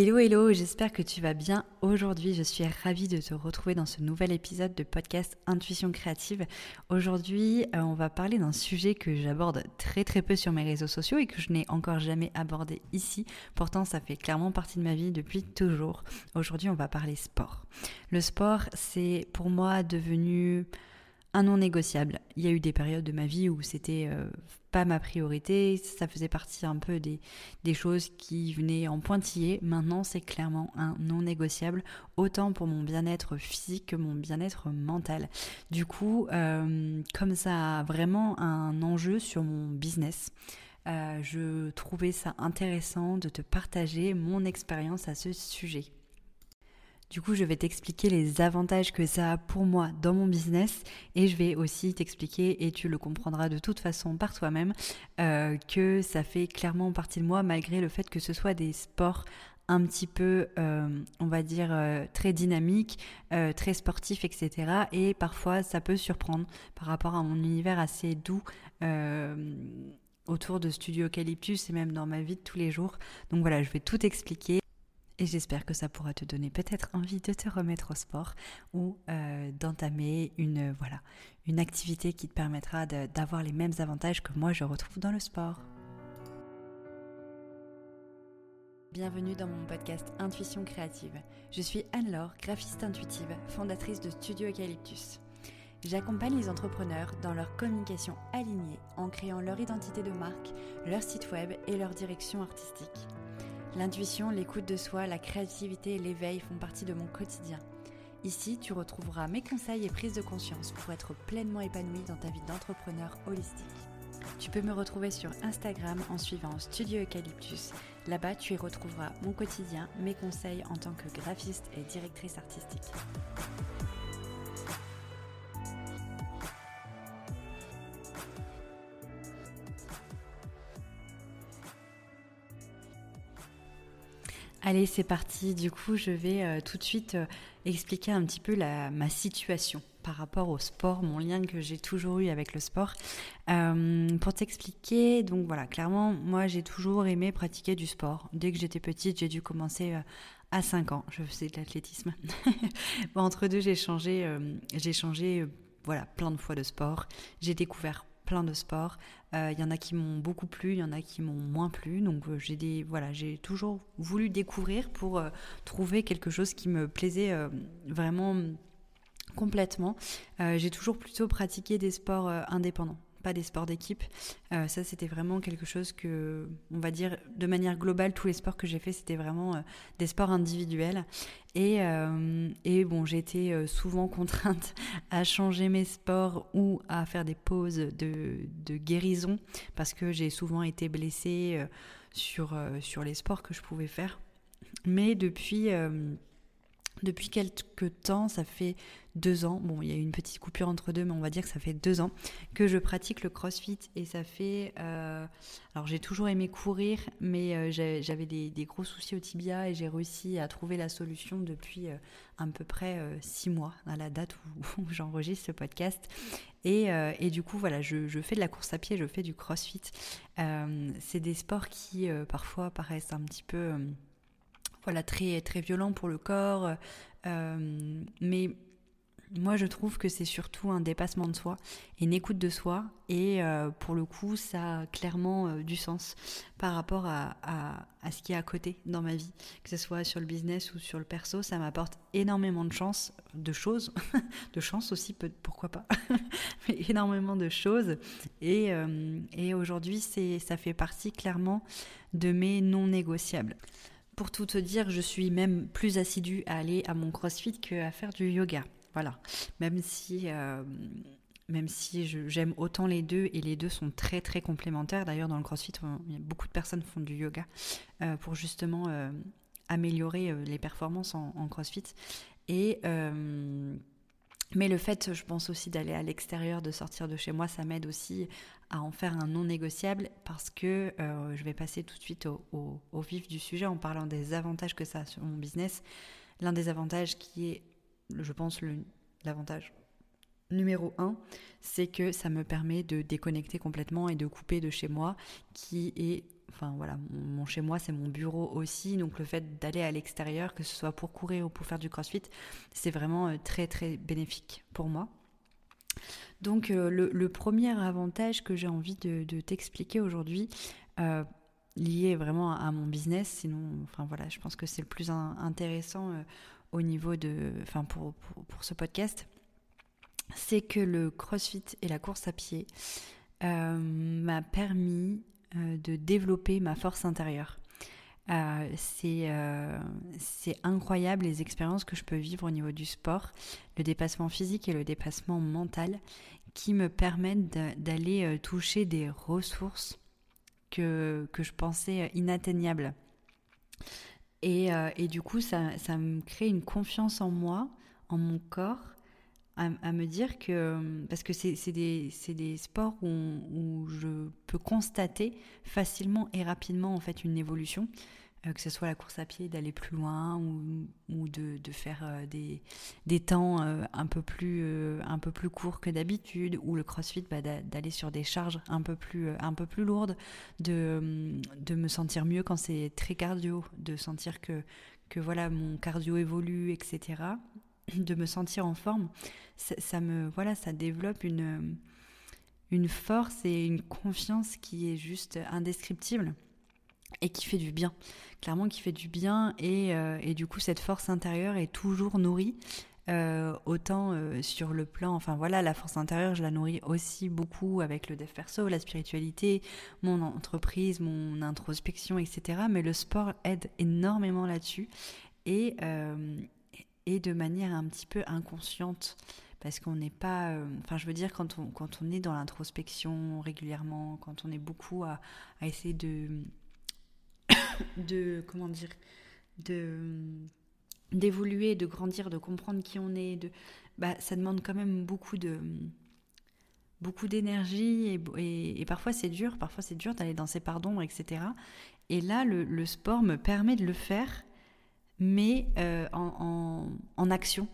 Hello hello, j'espère que tu vas bien aujourd'hui. Je suis ravie de te retrouver dans ce nouvel épisode de podcast Intuition créative. Aujourd'hui, euh, on va parler d'un sujet que j'aborde très très peu sur mes réseaux sociaux et que je n'ai encore jamais abordé ici. Pourtant, ça fait clairement partie de ma vie depuis toujours. Aujourd'hui, on va parler sport. Le sport, c'est pour moi devenu un non négociable. Il y a eu des périodes de ma vie où c'était euh, pas ma priorité, ça faisait partie un peu des, choses qui venaient en pointillé. Maintenant, c'est clairement un non négociable, autant pour mon bien-être physique que mon bien-être mental. Du coup, euh, comme ça a vraiment un enjeu sur mon business, euh, je trouvais ça intéressant de te partager mon expérience à ce sujet. Du coup, je vais t'expliquer les avantages que ça a pour moi dans mon business et je vais aussi t'expliquer, et tu le comprendras de toute façon par toi-même, euh, que ça fait clairement partie de moi malgré le fait que ce soit des sports un petit peu, euh, on va dire, euh, très dynamiques, très sportifs, etc. Et parfois, ça peut surprendre par rapport à mon univers assez doux autour de Studio Eucalyptus et même dans ma vie de tous les jours. Donc voilà, je vais tout expliquer et j'espère que ça pourra te donner peut-être envie de te remettre au sport ou euh, d'entamer une, voilà, une activité qui te permettra d'avoir les mêmes avantages que moi je retrouve dans le sport. Bienvenue dans mon podcast Intuition créative. Je suis Anne-Laure, graphiste intuitive, fondatrice de Studio Eucalyptus. J'accompagne les entrepreneurs dans leur communication alignée en créant leur identité de marque, leur site web et leur direction artistique. L'intuition, l'écoute de soi, la créativité et l'éveil font partie de mon quotidien. Ici, tu retrouveras mes conseils et prises de conscience pour être pleinement épanoui dans ta vie d'entrepreneur holistique. Tu peux me retrouver sur Instagram en suivant Studio Eucalyptus. Là-bas, tu y retrouveras mon quotidien, mes conseils en tant que graphiste et directrice artistique. Allez, c'est parti. Du coup, je vais euh, tout de suite euh, expliquer un petit peu ma situation par rapport au sport, mon lien que j'ai toujours eu avec le sport. Euh, pour t'expliquer, donc voilà, clairement, moi j'ai toujours aimé pratiquer du sport. Dès que j'étais petite, j'ai dû commencer à 5 ans. Je faisais de l'athlétisme. entre deux, j'ai changé, j'ai changé voilà, plein de fois de sport. J'ai découvert plein de sports. Il euh, y en a qui m'ont beaucoup plu, il y en a qui m'ont moins plu. Donc euh, j'ai des voilà, j'ai toujours voulu découvrir pour euh, trouver quelque chose qui me plaisait vraiment complètement. j'ai toujours plutôt pratiqué des sports indépendants des sports d'équipe. Euh, ça, c'était vraiment quelque chose que, on va dire, de manière globale, tous les sports que j'ai fait, c'était vraiment euh, des sports individuels. Et, euh, et bon, été souvent contrainte à changer mes sports ou à faire des pauses de, de guérison parce que j'ai souvent été blessée sur, sur les sports que je pouvais faire. Mais depuis depuis quelques temps, ça fait deux ans, bon il y a eu une petite coupure entre deux, mais on va dire que ça fait deux ans que je pratique le crossfit et ça fait... Euh, alors j'ai toujours aimé courir, mais euh, j'avais des, gros soucis au tibia et j'ai réussi à trouver la solution depuis euh, à peu près six mois, à la date où, j'enregistre ce podcast. Et, du coup voilà, je, je, fais de la course à pied, je fais du crossfit. C'est des sports qui parfois paraissent un petit peu voilà, très, très violent pour le corps. Euh, mais moi, je trouve que c'est surtout un dépassement de soi une écoute de soi. Et euh, pour le coup, ça a clairement euh, du sens par rapport à, à, ce qui est à côté dans ma vie. Que ce soit sur le business ou sur le perso, ça m'apporte énormément de chance, de choses, de chance aussi, pourquoi pas, mais énormément de choses. Et, et aujourd'hui, ça fait partie clairement de mes non négociables. Pour tout te dire, je suis même plus assidue à aller à mon crossfit qu'à faire du yoga. Voilà. Même si, euh, même si j'aime autant les deux et les deux sont très très complémentaires. D'ailleurs, dans le crossfit, beaucoup de personnes font du yoga euh, pour justement euh, améliorer les performances en, en crossfit. Et mais le fait, je pense aussi d'aller à l'extérieur, de sortir de chez moi, ça m'aide aussi à en faire un non négociable parce que euh, je vais passer tout de suite au, vif du sujet en parlant des avantages que ça a sur mon business. L'un des avantages qui est, je pense, l'avantage numéro un, c'est que ça me permet de déconnecter complètement et de couper de chez moi, qui est enfin voilà, mon, chez moi c'est mon bureau aussi, donc le fait d'aller à l'extérieur, que ce soit pour courir ou pour faire du crossfit, c'est vraiment très très bénéfique pour moi. Donc le, premier avantage que j'ai envie de, t'expliquer aujourd'hui, lié vraiment à mon business, sinon, enfin voilà, je pense que c'est le plus intéressant au niveau de, enfin pour, ce podcast, c'est que le CrossFit et la course à pied euh, m'a permis euh, de développer ma force intérieure. Euh, c'est incroyable les expériences que je peux vivre au niveau du sport, le dépassement physique et le dépassement mental qui me permettent d'aller toucher des ressources que, je pensais inatteignables. Et, euh, et, du coup, ça, ça, me crée une confiance en moi, en mon corps, à, me dire que, parce que c'est des, des, sports où, où, je peux constater facilement et rapidement en fait une évolution. Euh, que ce soit la course à pied, d'aller plus loin ou, ou de, de, faire euh, des, des temps euh, un, peu plus, un peu plus courts que d'habitude, ou le crossfit, bah, d'aller sur des charges un peu plus, un peu plus lourdes, de, de me sentir mieux quand c'est très cardio, de sentir que, que voilà, mon cardio évolue, etc. De me sentir en forme, ça, me, voilà, ça développe une, une force et une confiance qui est juste indescriptible et qui fait du bien. Clairement qui fait du bien et, euh, et du coup cette force intérieure est toujours nourrie. Euh, autant euh, sur le plan, enfin voilà, la force intérieure, je la nourris aussi beaucoup avec le dev perso, la spiritualité, mon entreprise, mon introspection, etc. Mais le sport aide énormément là-dessus et, et de manière un petit peu inconsciente parce qu'on n'est pas, enfin je veux dire quand on, quand on est dans l'introspection régulièrement, quand on est beaucoup à, essayer de de comment dire de d'évoluer, de grandir, de comprendre qui on est, de bah ça demande quand même beaucoup de beaucoup d'énergie et, et, parfois c'est dur, parfois c'est dur d'aller dans ces parts d'ombre, etc. Et là, le, sport me permet de le faire, mais euh, en, en, action.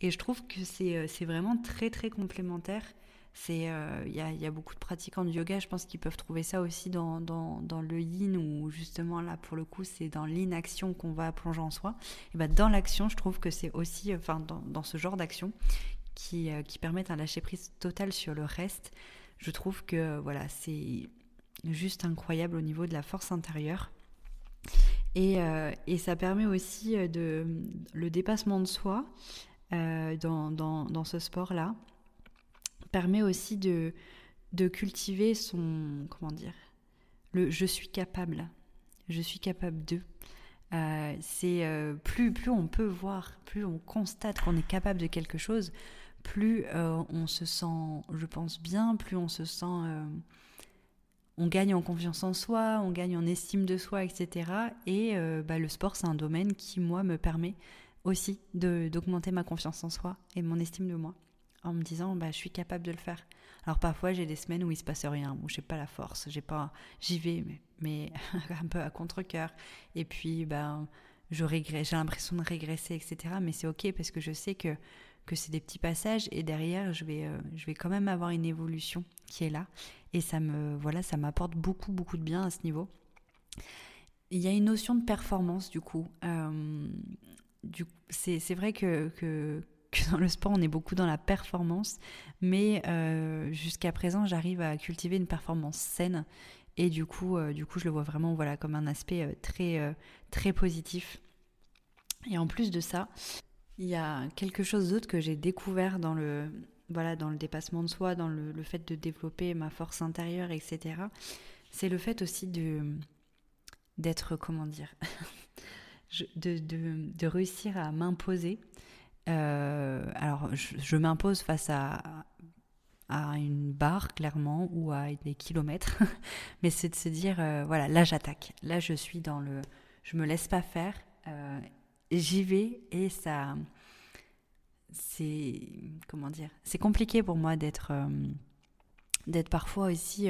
Et je trouve que c'est euh, vraiment très très complémentaire c'est euh, il y, a, beaucoup de pratiquants de yoga, je pense qu'ils peuvent trouver ça aussi dans, dans, le yin où justement là pour le coup c'est dans l'inaction qu'on va plonger en soi. Et ben dans l'action, je trouve que c'est aussi enfin dans, ce genre d'action qui, qui permettent un lâcher prise total sur le reste. Je trouve que voilà c'est juste incroyable au niveau de la force intérieure. Et, euh, et ça permet aussi de le dépassement de soi dans, dans, ce sport-là permet aussi de, cultiver son, comment dire, le je suis capable, je suis capable de. Euh, c'est euh, plus, plus on peut voir, plus on constate qu'on est capable de quelque chose, plus euh, on se sent, je pense bien, plus on se sent, on gagne en confiance en soi, on gagne en estime de soi, etc. Et bah, le sport, c'est un domaine qui, moi, me permet aussi d'augmenter ma confiance en soi et mon estime de moi en me disant bah, je suis capable de le faire. Alors parfois j'ai des semaines où il se passe rien, où j'ai pas la force, j'ai pas, j'y vais mais, un peu à contre cœur. Et puis ben j'ai l'impression de régresser etc. Mais c'est ok parce que je sais que que c'est des petits passages et derrière je vais euh, je vais quand même avoir une évolution qui est là et ça me voilà ça m'apporte beaucoup beaucoup de bien à ce niveau. Il y a une notion de performance du coup. Euh, c'est vrai que, que dans le sport, on est beaucoup dans la performance, mais euh, jusqu'à présent, j'arrive à cultiver une performance saine et du coup, du coup, je le vois vraiment voilà comme un aspect très très positif. Et en plus de ça, il y a quelque chose d'autre que j'ai découvert dans le voilà dans le dépassement de soi, dans le, fait de développer ma force intérieure, etc. C'est le fait aussi de d'être comment dire de, de, réussir à m'imposer euh, alors, je, m'impose face à, à une barre, clairement, ou à des kilomètres. Mais c'est de se dire, euh, voilà, là j'attaque. Là je suis dans le. Je me laisse pas faire. Euh, j'y vais et ça. C'est. Comment dire C'est compliqué pour moi d'être. d'être parfois aussi.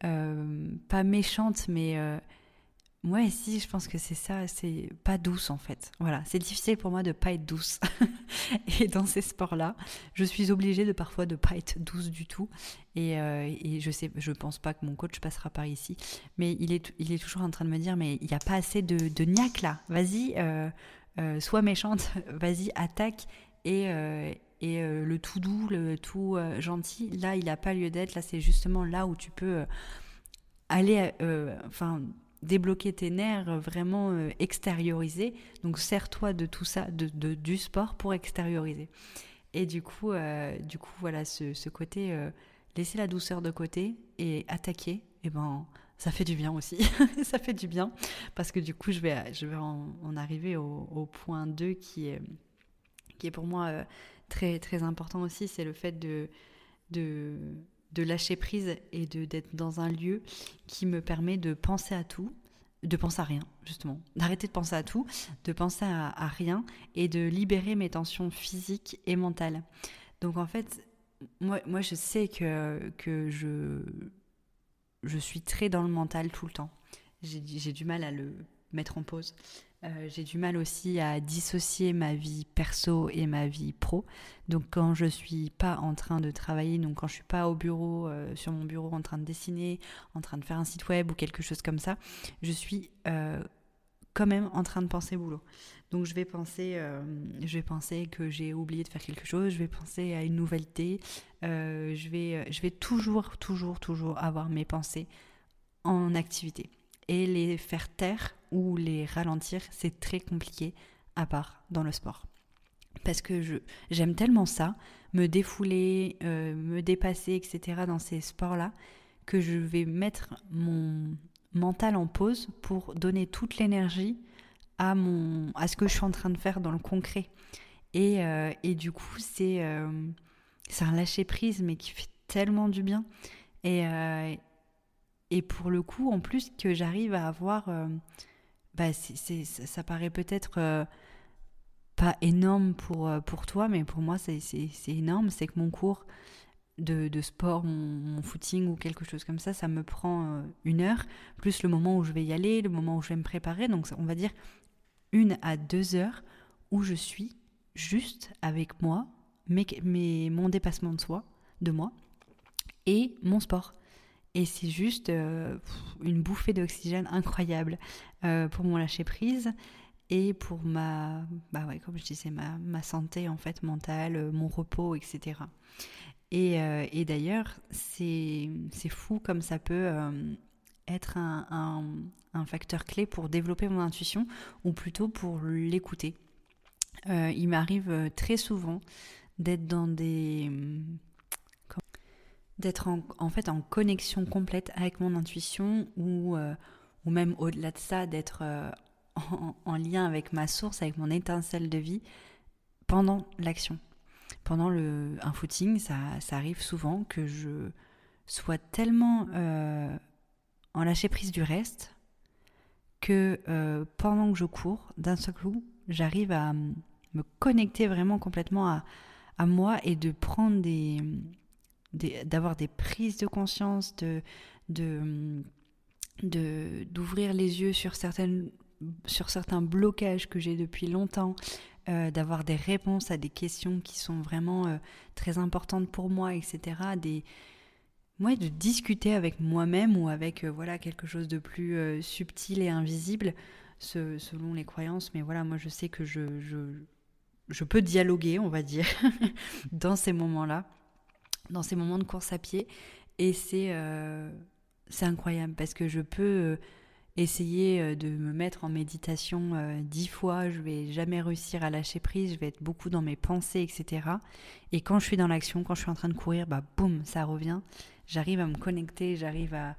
pas méchante, mais Ouais, si, je pense que c'est ça, c'est pas douce en fait. Voilà, c'est difficile pour moi de pas être douce. et dans ces sports-là, je suis obligée de parfois de pas être douce du tout. Et, euh, et, je sais, je pense pas que mon coach passera par ici, mais il est, il est toujours en train de me dire, mais il n'y a pas assez de, de niaque là. Vas-y, euh, euh, sois méchante, vas-y, attaque et et le tout doux, le tout gentil, là, il n'a pas lieu d'être. Là, c'est justement là où tu peux aller, enfin débloquer tes nerfs, euh, vraiment euh, extérioriser. Donc sers-toi de tout ça, de, du sport pour extérioriser. Et du coup, euh, du coup voilà, ce, côté, laisser la douceur de côté et attaquer, eh ben, ça fait du bien aussi. ça fait du bien parce que du coup, je vais, je vais en, arriver au, point 2 qui est, qui est pour moi très, très important aussi, c'est le fait de, de de lâcher prise et de d'être dans un lieu qui me permet de penser à tout, de penser à rien justement, d'arrêter de penser à tout, de penser à, rien et de libérer mes tensions physiques et mentales. Donc en fait, moi, moi je sais que, que je, je suis très dans le mental tout le temps. J'ai du mal à le mettre en pause. Euh, j'ai du mal aussi à dissocier ma vie perso et ma vie pro. Donc quand je suis pas en train de travailler, donc quand je suis pas au bureau, euh, sur mon bureau en train de dessiner, en train de faire un site web ou quelque chose comme ça, je suis euh, quand même en train de penser boulot. Donc je vais penser, je vais penser que j'ai oublié de faire quelque chose, je vais penser à une nouvelle idée, je vais, je vais toujours, toujours, toujours avoir mes pensées en activité et les faire taire ou les ralentir, c'est très compliqué à part dans le sport. Parce que j'aime tellement ça, me défouler, euh, me dépasser, etc. dans ces sports-là, que je vais mettre mon mental en pause pour donner toute l'énergie à, mon, à ce que je suis en train de faire dans le concret. Et, euh, et du coup, c'est, euh, un lâcher-prise, mais qui fait tellement du bien. Et, et pour le coup, en plus, que j'arrive à avoir. Euh, bah, ça paraît peut-être euh, pas énorme pour, euh, pour toi, mais pour moi, c'est, énorme. C'est que mon cours de, de sport, mon, footing ou quelque chose comme ça, ça me prend une heure, plus le moment où je vais y aller, le moment où je vais me préparer. Donc, on va dire une à deux heures où je suis juste avec moi, mes, mes, mon dépassement de soi, de moi, et mon sport. Et c'est juste euh, une bouffée d'oxygène incroyable euh, pour mon lâcher prise et pour ma, bah ouais, comme je ma, ma santé en fait mentale, euh, mon repos, etc. Et, et d'ailleurs, c'est fou comme ça peut être un, un, facteur clé pour développer mon intuition ou plutôt pour l'écouter. il m'arrive très souvent d'être dans des d'être en, fait en connexion complète avec mon intuition ou, euh, ou même au-delà de ça, d'être euh, en, lien avec ma source, avec mon étincelle de vie pendant l'action. Pendant le, un footing, ça, ça, arrive souvent que je sois tellement euh, en lâcher prise du reste que pendant que je cours, d'un seul coup, j'arrive à me connecter vraiment complètement à, à moi et de prendre des, d'avoir des prises de conscience, de, de, d'ouvrir les yeux sur, certaines, sur certains blocages que j'ai depuis longtemps, euh, d'avoir des réponses à des questions qui sont vraiment euh, très importantes pour moi, etc. Des, de discuter avec moi-même ou avec euh, voilà quelque chose de plus subtil et invisible, selon les croyances. Mais voilà, moi, je sais que je, je, je peux dialoguer, on va dire, dans ces moments-là dans ces moments de course à pied. Et c'est euh, incroyable parce que je peux euh, essayer euh, de me mettre en méditation dix fois, je vais jamais réussir à lâcher prise, je vais être beaucoup dans mes pensées, etc. Et quand je suis dans l'action, quand je suis en train de courir, bah boum, ça revient. J'arrive à me connecter, j'arrive à,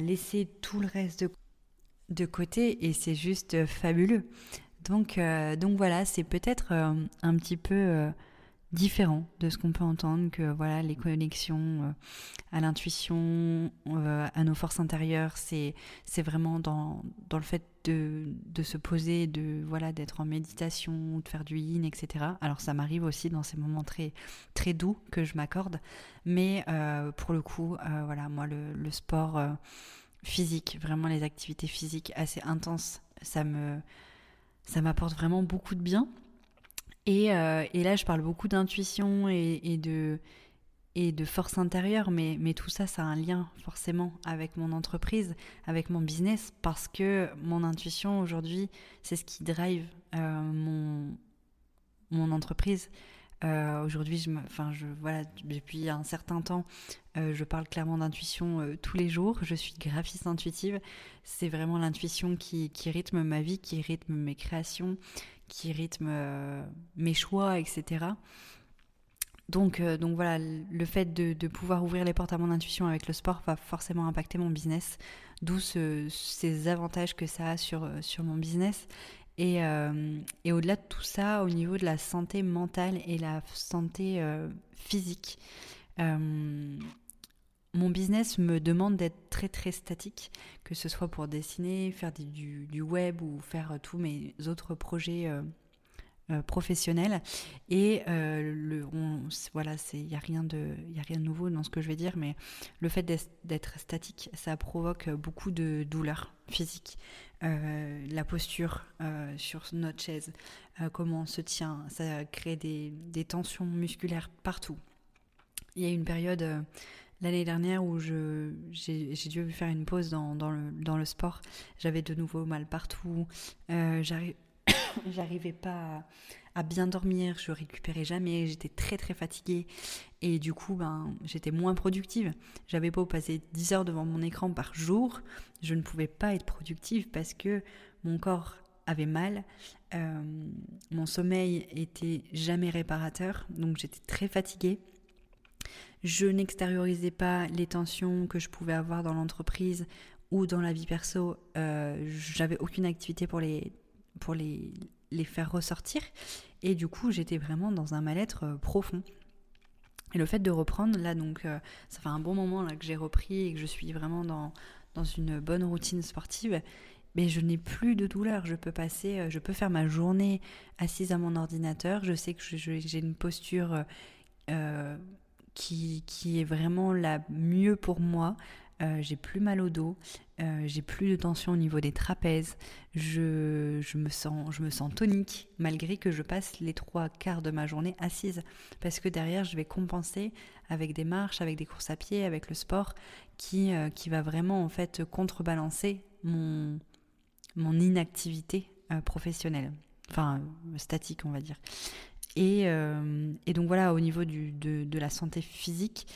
laisser tout le reste de, de côté et c'est juste fabuleux. Donc, donc voilà, c'est peut-être un petit peu différent de ce qu'on peut entendre, que voilà, les connexions euh, à l'intuition, euh, à nos forces intérieures, c'est, vraiment dans, dans le fait de, de se poser, de voilà, d'être en méditation, de faire du yin, etc. Alors ça m'arrive aussi dans ces moments très, très doux que je m'accorde, mais euh, pour le coup, voilà, moi le, le sport physique, vraiment les activités physiques assez intenses, ça me ça m'apporte vraiment beaucoup de bien. Et, euh, et là, je parle beaucoup d'intuition et, de force intérieure, mais, tout ça, ça a un lien forcément avec mon entreprise, avec mon business, parce que mon intuition aujourd'hui, c'est ce qui drive euh, mon, entreprise. Euh, Aujourd'hui, je, enfin, je, voilà, depuis un certain temps, je parle clairement d'intuition tous les jours. Je suis graphiste intuitive. C'est vraiment l'intuition qui, rythme ma vie, qui rythme mes créations, qui rythme euh, mes choix, etc. Donc, euh, donc voilà, le fait de, pouvoir ouvrir les portes à mon intuition avec le sport va forcément impacter mon business, d'où ce, ces avantages que ça a sur, sur mon business. Et, euh, et au-delà de tout ça, au niveau de la santé mentale et la santé euh, physique, euh, mon business me demande d'être très très statique, que ce soit pour dessiner, faire du, web ou faire tous mes autres projets euh, professionnels. Et euh, le, on, voilà, il n'y a, rien de, a rien de nouveau dans ce que je vais dire, mais le fait d'être statique, ça provoque beaucoup de douleurs physiques. Euh, la posture euh, sur notre chaise, euh, comment on se tient, ça crée des, tensions musculaires partout. Il y a une période l'année dernière où j'ai dû faire une pause dans, le, dans le sport. J'avais de nouveau mal partout. J'arrivais pas à, à, bien dormir, je récupérais jamais, j'étais très très fatiguée et du coup ben, j'étais moins productive. J'avais beau passer 10 heures devant mon écran par jour, je ne pouvais pas être productive parce que mon corps avait mal, euh, mon sommeil était jamais réparateur, donc j'étais très fatiguée. Je n'extériorisais pas les tensions que je pouvais avoir dans l'entreprise ou dans la vie perso. Euh, J'avais aucune activité pour les pour les, les faire ressortir. Et du coup, j'étais vraiment dans un mal-être euh, profond. Et le fait de reprendre, là, donc, euh, ça fait un bon moment là, que j'ai repris et que je suis vraiment dans, dans une bonne routine sportive, mais je n'ai plus de douleur. Je peux passer, je peux faire ma journée assise à mon ordinateur. Je sais que j'ai une posture qui, est vraiment la mieux pour moi. Euh, j'ai plus mal au dos, euh, j'ai plus de tension au niveau des trapèzes, je, me sens, tonique malgré que je passe les trois quarts de ma journée assise parce que derrière je vais compenser avec des marches, avec des courses à pied, avec le sport qui, euh, va vraiment en fait contrebalancer mon, mon inactivité professionnelle, enfin statique on va dire. Et, euh, et, donc voilà, au niveau de, de la santé physique,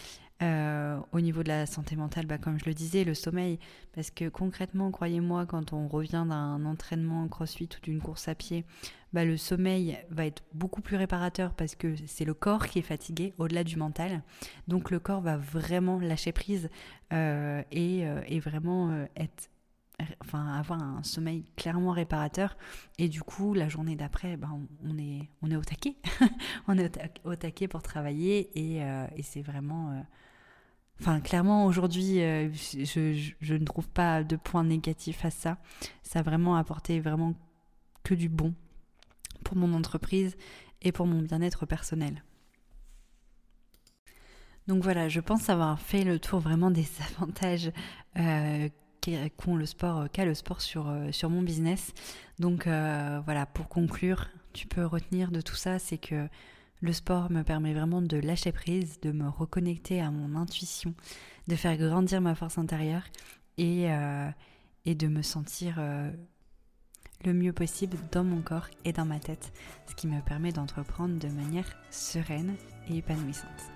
euh, au niveau de la santé mentale, bah, comme je le disais, le sommeil, parce que concrètement, croyez-moi, quand on revient d'un entraînement crossfit ou d'une course à pied, bah, le sommeil va être beaucoup plus réparateur parce que c'est le corps qui est fatigué au-delà du mental. Donc le corps va vraiment lâcher prise euh, et, et, vraiment être enfin avoir un sommeil clairement réparateur. Et du coup la journée d'après ben, on, est on est au taquet. On est au, taquet pour travailler et, euh, et c'est vraiment euh... enfin clairement aujourd'hui euh, je, je, je, ne trouve pas de points négatifs à ça. Ça a vraiment apporté vraiment que du bon pour mon entreprise et pour mon bien-être personnel. Donc voilà, je pense avoir fait le tour vraiment des avantages qu'ont le sport, qu'a le sport sur, sur mon business. Donc euh, voilà, pour conclure, tu peux retenir de tout ça, c'est que le sport me permet vraiment de lâcher prise, de me reconnecter à mon intuition, de faire grandir ma force intérieure et, euh, et de me sentir euh, le mieux possible dans mon corps et dans ma tête, ce qui me permet d'entreprendre de manière sereine et épanouissante.